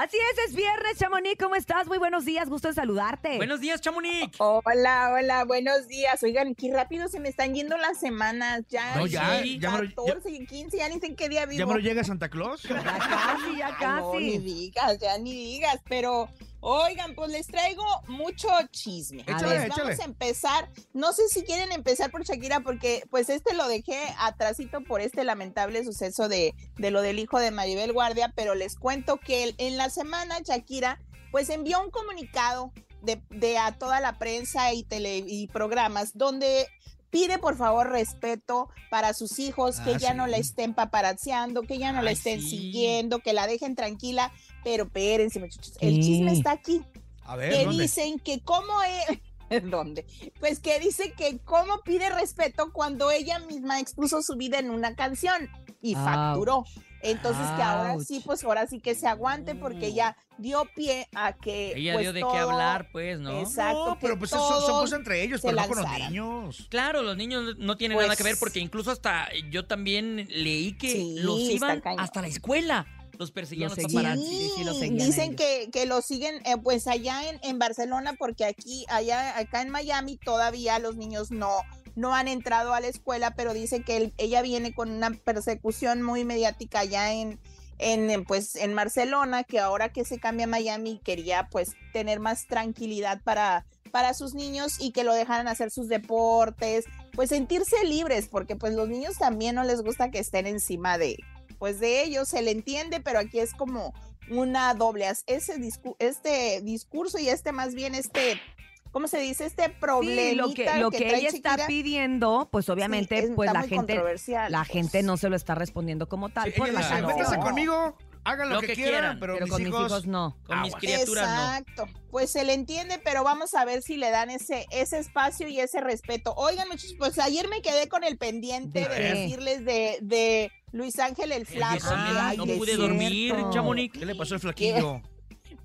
Así es, es viernes, Chamonix, ¿cómo estás? Muy buenos días, gusto en saludarte. Buenos días, Chamonix. Hola, hola, buenos días. Oigan, qué rápido se me están yendo las semanas. Ya, No, ya, sí, ya me lo- 14 y 15, ya ni sé en qué día vivo. ¿Ya me lo llega Santa Claus? Ya casi, ya Ay, no, ni casi. digas, ya ni digas, pero oigan, pues les traigo mucho chisme. A Échale, ver. Vamos a empezar, no sé si quieren empezar por Shakira, porque pues este lo dejé atrasito por este lamentable suceso de, de lo del hijo de Maribel Guardia, pero les cuento que en la semana Shakira pues envió un comunicado de, de a toda la prensa y, tele, y programas donde pide por favor respeto para sus hijos, que Ah, ya no la estén paparazziando, que ya no la estén sí. siguiendo, que la dejen tranquila, pero espérense muchachos, el chisme está aquí A ver, que ¿dónde? dicen que cómo es... ¿Dónde? Pues que dice que cómo pide respeto cuando ella misma expuso su vida en una canción y Ouch. facturó. Entonces que ahora sí, pues ahora sí que se aguante porque ella dio pie a que... Ella pues, dio de todo- qué hablar, pues, ¿no? Exacto. No, pero pues eso son, cosas entre ellos, pero no con los niños. Claro, los niños no tienen Pues- nada que ver porque incluso hasta yo también leí que Sí, los iban hasta la escuela. Los perseguían Los los paparazzi. sí, sí, dicen que, que lo siguen eh, pues allá en, en Barcelona porque aquí, allá, acá en Miami todavía los niños no, no han entrado a la escuela, pero dice que ella viene con una persecución muy mediática allá en, en, pues en Barcelona, que ahora que se cambia a Miami quería pues tener más tranquilidad para, para sus niños y que lo dejaran hacer sus deportes, pues sentirse libres, porque pues los niños también no les gusta que estén encima de, pues de ellos, se le entiende, pero aquí es como una doble, ese discu- este discurso y este más bien este, ¿cómo se dice? Este problema. Sí, lo que, lo que, ella está pidiendo, pues obviamente, pues la gente, la gente no se lo está respondiendo como tal. Sí, por ella la dice, no. métase canción. conmigo, hagan lo, Lo que, que quieran, quieran, pero, pero mis con hijos... mis hijos no. Con mis criaturas no. Exacto, pues se le entiende, pero vamos a ver si le dan ese, ese espacio y ese respeto. Oigan, muchachos, pues ayer me quedé con el pendiente ¿De decirles de, de Luis Ángel el Flaco. ay, no pude cierto. dormir, Chamonix. ¿Qué le pasó al flaquillo?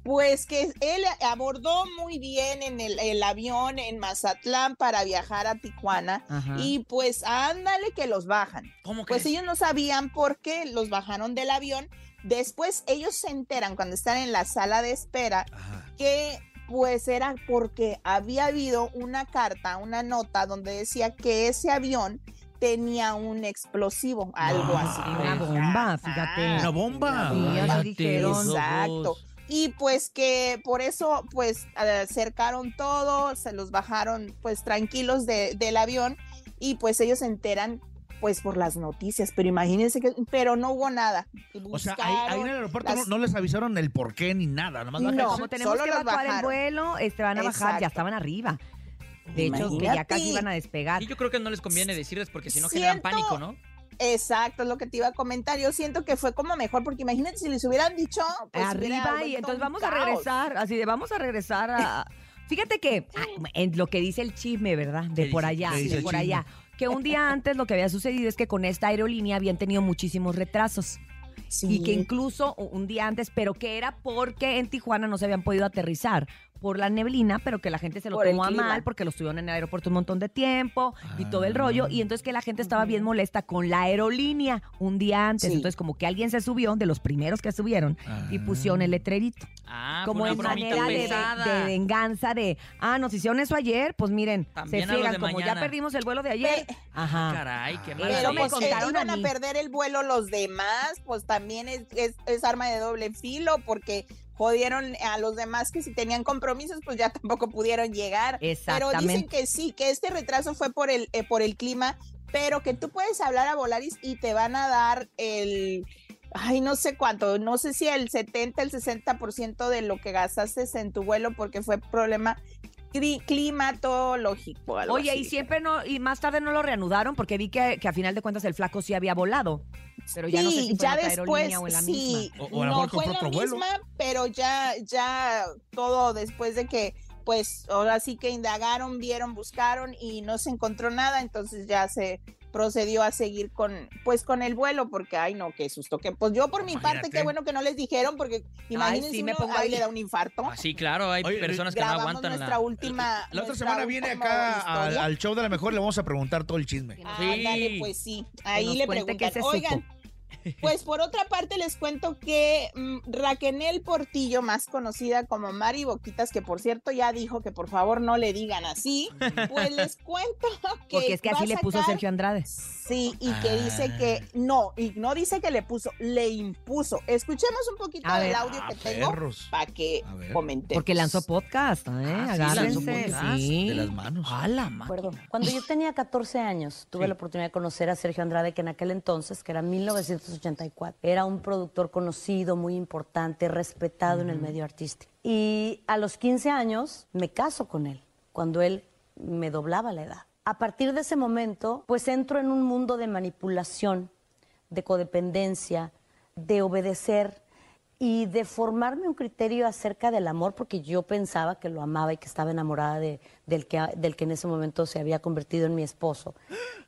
Pues que él abordó muy bien en el, el avión en Mazatlán para viajar a Tijuana Ajá. y pues ándale que los bajan. ¿Cómo Pues que? ellos no sabían por qué los bajaron del avión. Después ellos se enteran cuando están en la sala de espera Ajá. que pues era porque había habido una carta, una nota donde decía que ese avión tenía un explosivo, algo Ah, así. Una bomba, fíjate. Una bomba. Cállate dijeron. los Exacto. Y pues que por eso pues acercaron todo, se los bajaron pues tranquilos de- del avión y pues ellos se enteran pues por las noticias, pero imagínense que, pero no hubo nada. O sea, ahí, ahí en el aeropuerto no, las- no les avisaron el por qué ni nada. Nomás No. Como tenemos solo que evacuar el vuelo, este, van a bajar, ya estaban arriba. De hecho, que ya casi iban a despegar. Y yo creo que no les conviene decirles porque si no generan pánico, ¿no? Exacto, es lo que te iba a comentar. Yo siento que fue como mejor, porque imagínate si les hubieran dicho. pues, arriba y entonces vamos a regresar, así de vamos a regresar a... Fíjate que en lo que dice el chisme, ¿verdad? De ¿Qué por allá, ¿Qué dice de por allá. Que un día antes lo que había sucedido es que con esta aerolínea habían tenido muchísimos retrasos. Sí. Y que incluso un día antes, pero que era porque en Tijuana no se habían podido aterrizar por la neblina, pero que la gente se lo Por tomó a mal porque lo estuvieron en el aeropuerto un montón de tiempo y todo el rollo. Y entonces que la gente estaba bien molesta con la aerolínea un día antes. Sí. Entonces como que alguien se subió, de los primeros que subieron, y pusieron el letrerito. Ah, como en manera de, venganza de, ah, nos hicieron eso ayer, pues miren, También se friegan, como ya perdimos el vuelo de ayer. Pe- Ajá. Caray, qué Pero me pues que contaron a iban a, perder el vuelo los demás, pues también es, es, es arma de doble filo, porque jodieron a los demás que si tenían compromisos, pues ya tampoco pudieron llegar. Pero dicen Exactamente. que sí, que este retraso fue por el, eh, por el clima, pero que tú puedes hablar a Volaris y te van a dar el, ay, no sé cuánto, no sé si el 70, el 60% de lo que gastaste en tu vuelo porque fue problema climatológico. algo Oye, y siempre no, y más tarde no lo reanudaron porque vi que, que a final de cuentas el flaco sí había volado. Pero ya no sé Sí, si fue ya después, o en la sí, misma. O- o a lo no fue la misma, pero ya, ya todo después de que, pues, ahora sí que indagaron, vieron, buscaron y no se encontró nada, entonces ya se procedió a seguir con, pues, con el vuelo, porque, ay, no, qué susto, que, pues, yo por mi parte, qué bueno que no les dijeron, porque imagínense sí, me uno, pongo ahí le da un infarto. Ah, sí, claro, hay Oye, personas que no aguantan nuestra la... última. La otra nuestra semana viene acá al, show de la mejor, le vamos a preguntar todo el chisme. Ándale, Sí. pues sí, ahí le preguntan, oigan, supo. Pues por otra parte les cuento que mm, Raquenel Portillo, más conocida como Mari Boquitas, que por cierto ya dijo que por favor no le digan así, pues les cuento que Porque es que así a le puso Sergio Andrade. Sí, y que dice que Ah. no, y no dice que le puso, le impuso. Escuchemos un poquito A del ver. audio Ah, que tengo para que A ver. comentemos. Porque lanzó podcast, ¿eh? Ah, sí, lanzó podcast. sí. De las manos. ¡Hala, ma! acuerdo. Cuando yo tenía 14 años, tuve Sí. la oportunidad de conocer a Sergio Andrade, que en aquel entonces, que era 1984, era un productor conocido, muy importante, respetado en el medio artístico. Y a los 15 años me caso con él, cuando él me doblaba la edad. A partir de ese momento, pues entro en un mundo de manipulación, de codependencia, de obedecer y de formarme un criterio acerca del amor, porque yo pensaba que lo amaba y que estaba enamorada de- del, que, del que en ese momento se había convertido en mi esposo.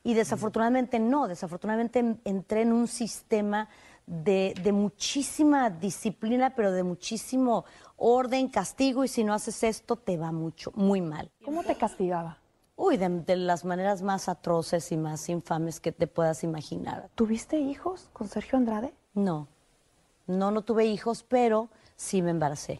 Y desafortunadamente no, desafortunadamente en- entré en un sistema de, de muchísima disciplina, pero de muchísimo orden, castigo, y si no haces esto te va mucho, muy mal. ¿Cómo te castigaba? Uy, de, de las maneras más atroces y más infames que te puedas imaginar. ¿Tuviste hijos con Sergio Andrade? No, no, no tuve hijos, pero sí me embaracé.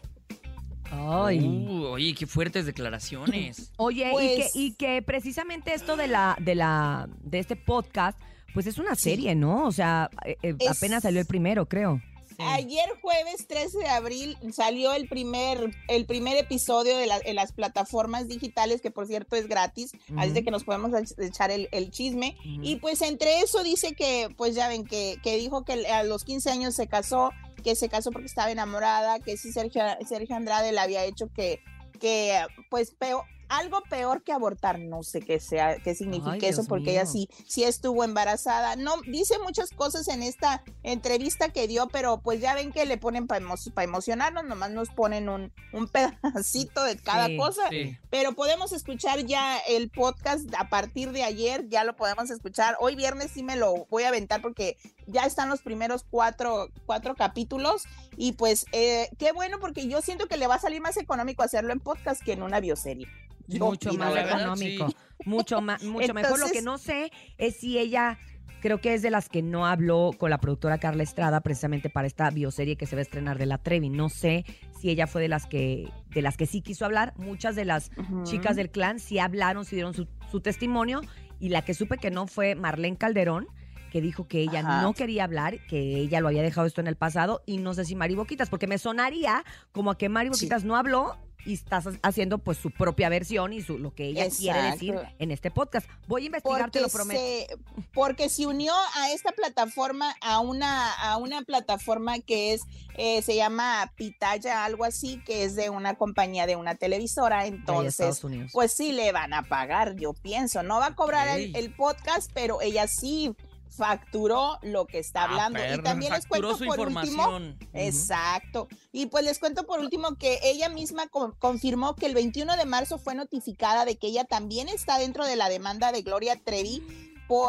Ay. Uh, oye, qué fuertes declaraciones. Oye, y, Pues- que, y que precisamente esto de la, de la, de este podcast, pues es una serie, ¿no? O sea, eh, eh, Es- apenas salió el primero, creo. Ayer jueves 13 de abril salió el primer, el primer episodio de la- las plataformas digitales, que por cierto es gratis, así de que nos podemos ech- echar el, el chisme. Y pues entre eso dice que, pues ya ven, que, que dijo que a los 15 años se casó, que se casó porque estaba enamorada, que sí Sergio, Sergio Andrade le había hecho que, que pues peor, algo peor que abortar, no sé qué sea, qué significa Ay, eso, Dios porque ella sí, sí estuvo embarazada. No, dice muchas cosas en esta entrevista que dio, pero pues ya ven que le ponen para emocionarnos, nomás nos ponen un, un pedacito de cada Sí, cosa. sí. Pero podemos escuchar ya el podcast a partir de ayer, ya lo podemos escuchar. Hoy viernes sí me lo voy a aventar porque ya están los primeros cuatro, cuatro capítulos y pues eh, qué bueno porque yo siento que le va a salir más económico hacerlo en podcast que en una bioserie. Yo mucho más económico. sí. Mucho más, mucho mejor. Lo que no sé es si ella, creo que es de las que no habló con la productora Carla Estrada precisamente para esta bioserie que se va a estrenar de la Trevi. No sé si ella fue de las que, de las que sí quiso hablar. Muchas de las chicas del clan sí hablaron, sí dieron su, su testimonio. Y la que supe que no fue Marlene Calderón, que dijo que ella Ajá. no quería hablar, que ella lo había dejado esto en el pasado. Y no sé si Mari Boquitas, porque me sonaría como a que Mari Sí. Boquitas no habló y estás haciendo pues su propia versión y su, lo que ella quiere decir en este podcast. Voy a investigar, te lo prometo. se, porque se unió a esta plataforma, a una, a una plataforma que es, eh, se llama Pitaya, algo así, que es de una compañía de una televisora. Entonces, Estados Unidos. pues sí le van a pagar, yo pienso. No va a cobrar el podcast, pero ella sí facturó lo que está Ah, hablando. y también les cuento su por último. Exacto. Y pues les cuento por último que ella misma con- confirmó que el 21 de marzo fue notificada de que ella también está dentro de la demanda de Gloria Trevi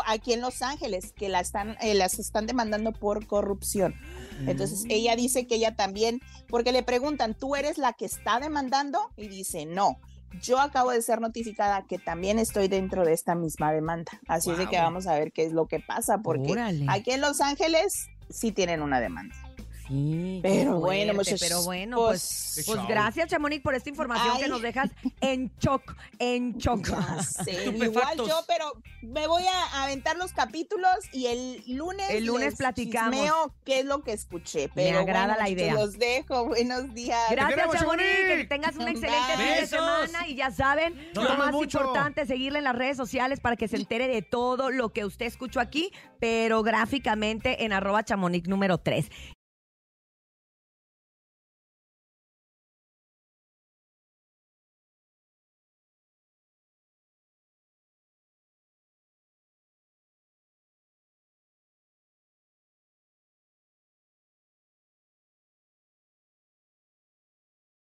aquí en Los Ángeles, que la están, eh, las están demandando por corrupción. Entonces Mm. ella dice que ella también, porque le preguntan, ¿tú eres la que está demandando? Y dice, no. Yo acabo de ser notificada que también estoy dentro de esta misma demanda. Así es de que vamos a ver qué es lo que pasa, porque Órale. aquí en Los Ángeles sí tienen una demanda. Sí, Pero bueno, fuerte, muchachos, Pero bueno, pues, pues, pues gracias, Chamonix, por esta información que nos dejas en shock, en shock. Igual yo, pero me voy a aventar los capítulos y el lunes El lunes les platicamos. chismeo qué es lo que escuché. Pero agrada bueno, la idea. Los dejo, buenos días. Gracias, Chamonix. Que tengas un excelente fin de Besos. semana. Y ya saben, Nos lo más mucho. importante es seguirle en las redes sociales para que se entere de todo lo que usted escuchó aquí, pero gráficamente en arroba chamonix número 3.